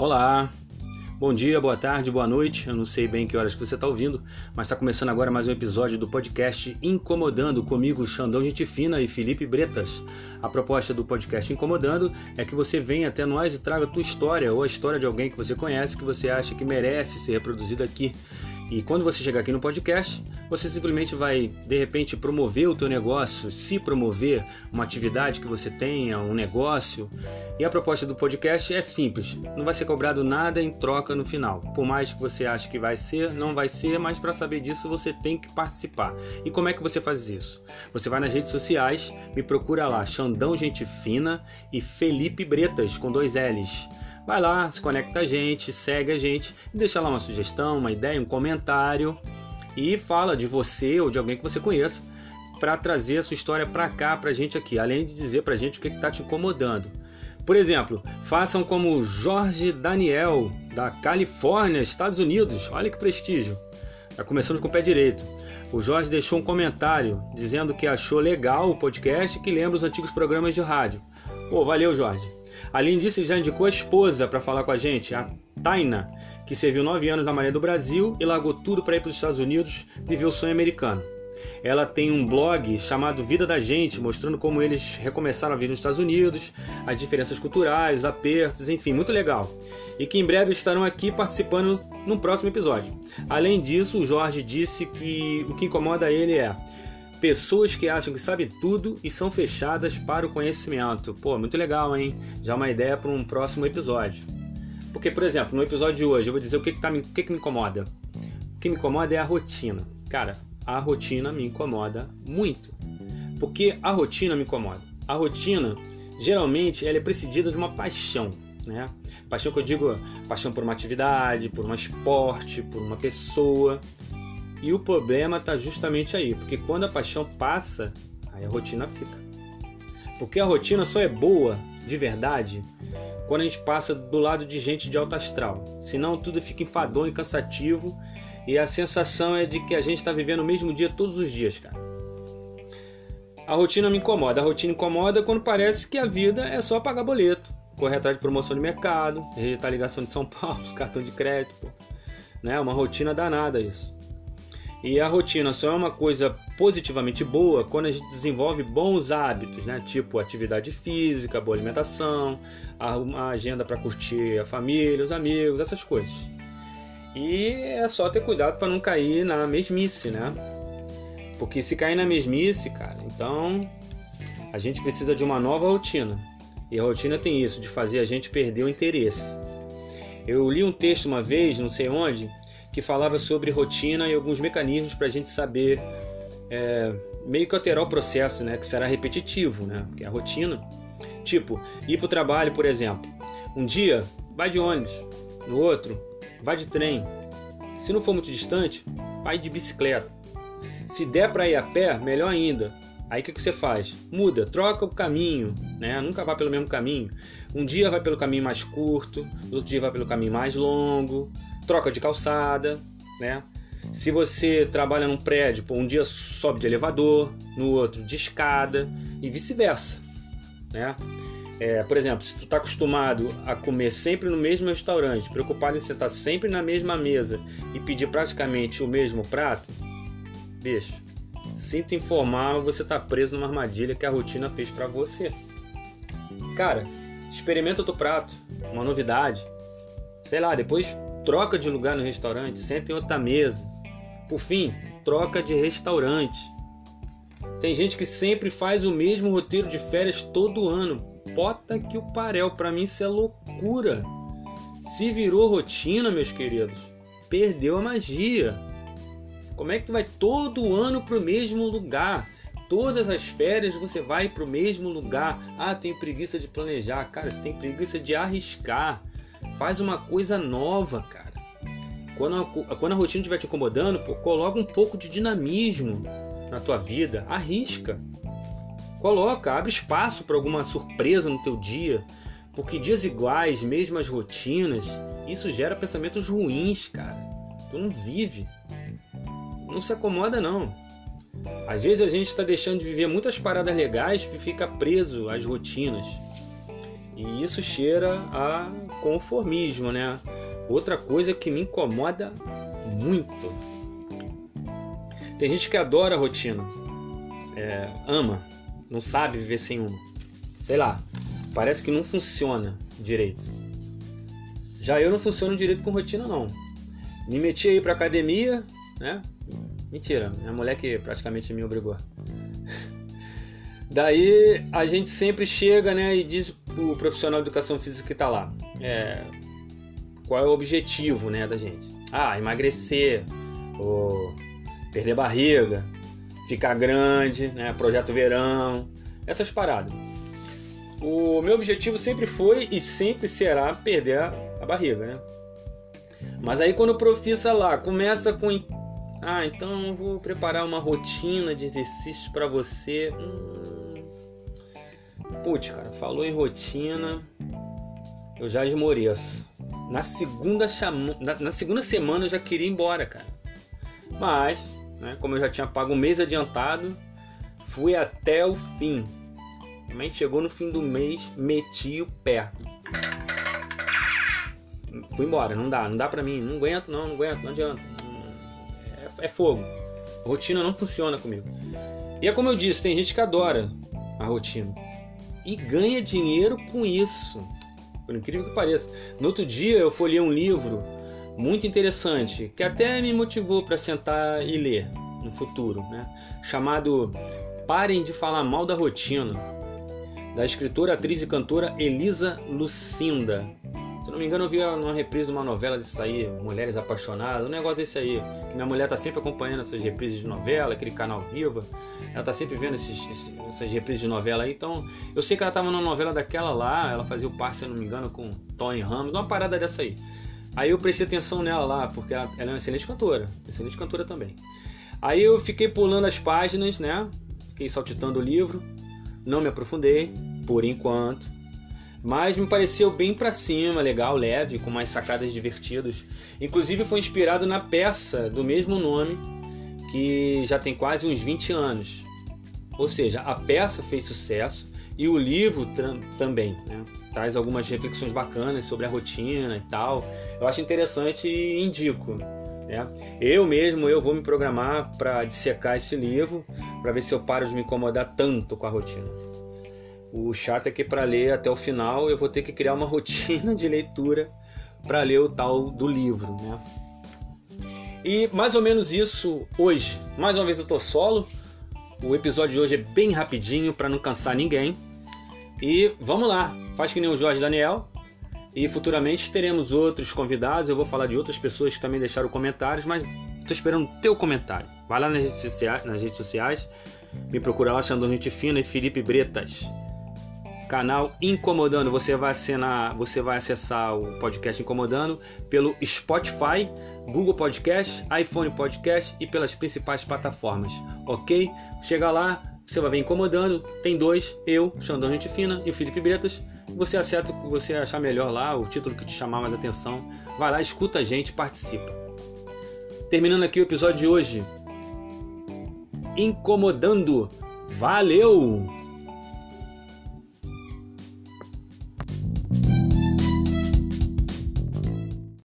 Olá, bom dia, boa tarde, boa noite. Eu não sei bem que horas que você está ouvindo, mas está começando agora mais um episódio do podcast Incomodando comigo, Xandão Gente Fina e Felipe Bretas. A proposta do podcast Incomodando é que você venha até nós e traga a tua história ou a história de alguém que você conhece que você acha que merece ser reproduzida aqui. E quando você chegar aqui no podcast, você simplesmente vai de repente promover o teu negócio, se promover uma atividade que você tenha, um negócio. E a proposta do podcast é simples, não vai ser cobrado nada em troca no final. Por mais que você ache que vai ser, não vai ser, mas para saber disso você tem que participar. E como é que você faz isso? Você vai nas redes sociais, me procura lá, Xandão Gente Fina e Felipe Bretas com dois L's. Vai lá, se conecta a gente, segue a gente, deixa lá uma sugestão, uma ideia, um comentário e fala de você ou de alguém que você conheça para trazer a sua história para cá, para a gente aqui, além de dizer para a gente o que está te incomodando. Por exemplo, façam como Jorge Daniel, da Califórnia, Estados Unidos. Olha que prestígio. Já começamos com o pé direito. O Jorge deixou um comentário dizendo que achou legal o podcast e que lembra os antigos programas de rádio. Pô, valeu, Jorge. Além disso, ele já indicou a esposa para falar com a gente, a Taina, que serviu nove anos na Marinha do Brasil e largou tudo para ir para os Estados Unidos viver o sonho americano. Ela tem um blog chamado Vida da Gente, mostrando como eles recomeçaram a vir nos Estados Unidos, as diferenças culturais, os apertos, enfim, muito legal. E que em breve estarão aqui participando num próximo episódio. Além disso, o Jorge disse que o que incomoda ele é pessoas que acham que sabem tudo e são fechadas para o conhecimento. Pô, muito legal, hein? Já uma ideia para um próximo episódio. Porque, por exemplo, no episódio de hoje eu vou dizer o que, que, tá, o que, que me incomoda. O que me incomoda é a rotina. Cara, a rotina me incomoda muito. Porque a rotina me incomoda. A rotina, geralmente, ela é precedida de uma paixão. Né? Paixão que eu digo, paixão por uma atividade, por um esporte, por uma pessoa. E o problema está justamente aí, porque quando a paixão passa, aí a rotina fica. Porque a rotina só é boa, de verdade, quando a gente passa do lado de gente de alto astral. Senão tudo fica enfadonho e cansativo e a sensação é de que a gente está vivendo o mesmo dia todos os dias, cara. A rotina me incomoda. A rotina incomoda quando parece que a vida é só pagar boleto, correr atrás de promoção de mercado, rejeitar ligação de São Paulo, cartão de crédito. Pô. Né? Uma rotina danada isso. E a rotina só é uma coisa positivamente boa quando a gente desenvolve bons hábitos, né? Tipo atividade física, boa alimentação, a agenda para curtir a família, os amigos, essas coisas. E é só ter cuidado para não cair na mesmice, né? Porque se cair na mesmice, cara, então a gente precisa de uma nova rotina. E a rotina tem isso, de fazer a gente perder o interesse. Eu li um texto uma vez, não sei onde, que falava sobre rotina e alguns mecanismos para a gente saber é, meio que alterar o processo, né? Que será repetitivo, né? Porque é a rotina. Tipo, ir para o trabalho, por exemplo. Um dia vai de ônibus, no outro vai de trem. Se não for muito distante, vai de bicicleta. Se der para ir a pé, melhor ainda. Aí o que, que você faz? Muda, troca o caminho, né? Nunca vai pelo mesmo caminho. Um dia vai pelo caminho mais curto, outro dia vai pelo caminho mais longo troca de calçada, né? Se você trabalha num prédio, um dia sobe de elevador, no outro de escada e vice-versa, né? É, por exemplo, se tu está acostumado a comer sempre no mesmo restaurante, preocupado em sentar sempre na mesma mesa e pedir praticamente o mesmo prato, bicho, sinto informar, você está preso numa armadilha que a rotina fez para você. Cara, experimenta outro prato, uma novidade. Sei lá, depois troca de lugar no restaurante, senta em outra mesa. Por fim, troca de restaurante. Tem gente que sempre faz o mesmo roteiro de férias todo ano. Bota que o parel, para mim isso é loucura. Se virou rotina, meus queridos, perdeu a magia. Como é que tu vai todo ano pro mesmo lugar? Todas as férias você vai pro mesmo lugar. Ah, tem preguiça de planejar. Cara, você tem preguiça de arriscar. Faz uma coisa nova, cara. Quando a, quando a rotina estiver te incomodando, pô, coloca um pouco de dinamismo na tua vida. Arrisca. Coloca, abre espaço para alguma surpresa no teu dia. Porque dias iguais, mesmas rotinas, isso gera pensamentos ruins, cara. Tu não vive. Não se acomoda, não. Às vezes a gente está deixando de viver muitas paradas legais e fica preso às rotinas. E isso cheira a conformismo, né? Outra coisa que me incomoda muito. Tem gente que adora a rotina, é, ama, não sabe viver sem uma. Sei lá, parece que não funciona direito. Já eu não funciono direito com rotina, não. Me meti aí pra academia, né? Mentira, minha mulher que praticamente me obrigou. Daí a gente sempre chega né, e diz pro profissional de educação física que está lá é, qual é o objetivo né, da gente. Ah, emagrecer, ou perder barriga, ficar grande, né, projeto verão, essas paradas. O meu objetivo sempre foi e sempre será perder a, a barriga, né? Mas aí quando o profissa lá começa com ah, então eu vou preparar uma rotina de exercícios para você. Hum... Putz, cara, falou em rotina, eu já esmoreço. Na segunda, chama... na, na segunda semana eu já queria ir embora, cara. Mas, né, como eu já tinha pago um mês adiantado, fui até o fim. Mas chegou no fim do mês, meti o pé. Fui embora, não dá, não dá pra mim, não aguento não, não aguento, não adianta é fogo. A rotina não funciona comigo. E é como eu disse, tem gente que adora a rotina e ganha dinheiro com isso. Por incrível que pareça. No outro dia eu folhei um livro muito interessante que até me motivou para sentar e ler no futuro, né? Chamado Parem de falar mal da rotina, da escritora, atriz e cantora Elisa Lucinda. Se não me engano, eu vi numa reprise de uma novela desse aí, Mulheres Apaixonadas, um negócio desse aí. Minha mulher tá sempre acompanhando essas reprises de novela, aquele canal Viva. Ela tá sempre vendo esses, essas reprises de novela aí. Então, eu sei que ela tava numa novela daquela lá, ela fazia o par, se não me engano, com Tony Ramos, uma parada dessa aí. Aí eu prestei atenção nela lá, porque ela, ela é uma excelente cantora, excelente cantora também. Aí eu fiquei pulando as páginas, né? Fiquei saltitando o livro, não me aprofundei, por enquanto mas me pareceu bem para cima, legal, leve, com mais sacadas divertidas. Inclusive foi inspirado na peça do mesmo nome, que já tem quase uns 20 anos. Ou seja, a peça fez sucesso e o livro também, né? Traz algumas reflexões bacanas sobre a rotina e tal. Eu acho interessante e indico. Né? Eu mesmo eu vou me programar para dissecar esse livro, para ver se eu paro de me incomodar tanto com a rotina. O chato é que para ler até o final eu vou ter que criar uma rotina de leitura para ler o tal do livro, né? E mais ou menos isso hoje. Mais uma vez eu tô solo. O episódio de hoje é bem rapidinho para não cansar ninguém. E vamos lá, faz que nem o Jorge Daniel. E futuramente teremos outros convidados. Eu vou falar de outras pessoas que também deixaram comentários, mas tô esperando o teu comentário. Vai lá nas redes sociais, nas redes sociais me procura lá, Xandão Gente Fina e Felipe Bretas canal Incomodando. Você vai assinar, você vai acessar o podcast Incomodando pelo Spotify, Google Podcast, iPhone Podcast e pelas principais plataformas, ok? Chega lá, você vai ver Incomodando, tem dois, eu, Xandão Gente Fina e o Felipe Bretas. Você acerta o que você achar melhor lá, o título que te chamar mais atenção. Vai lá, escuta a gente, participa. Terminando aqui o episódio de hoje. Incomodando. Valeu!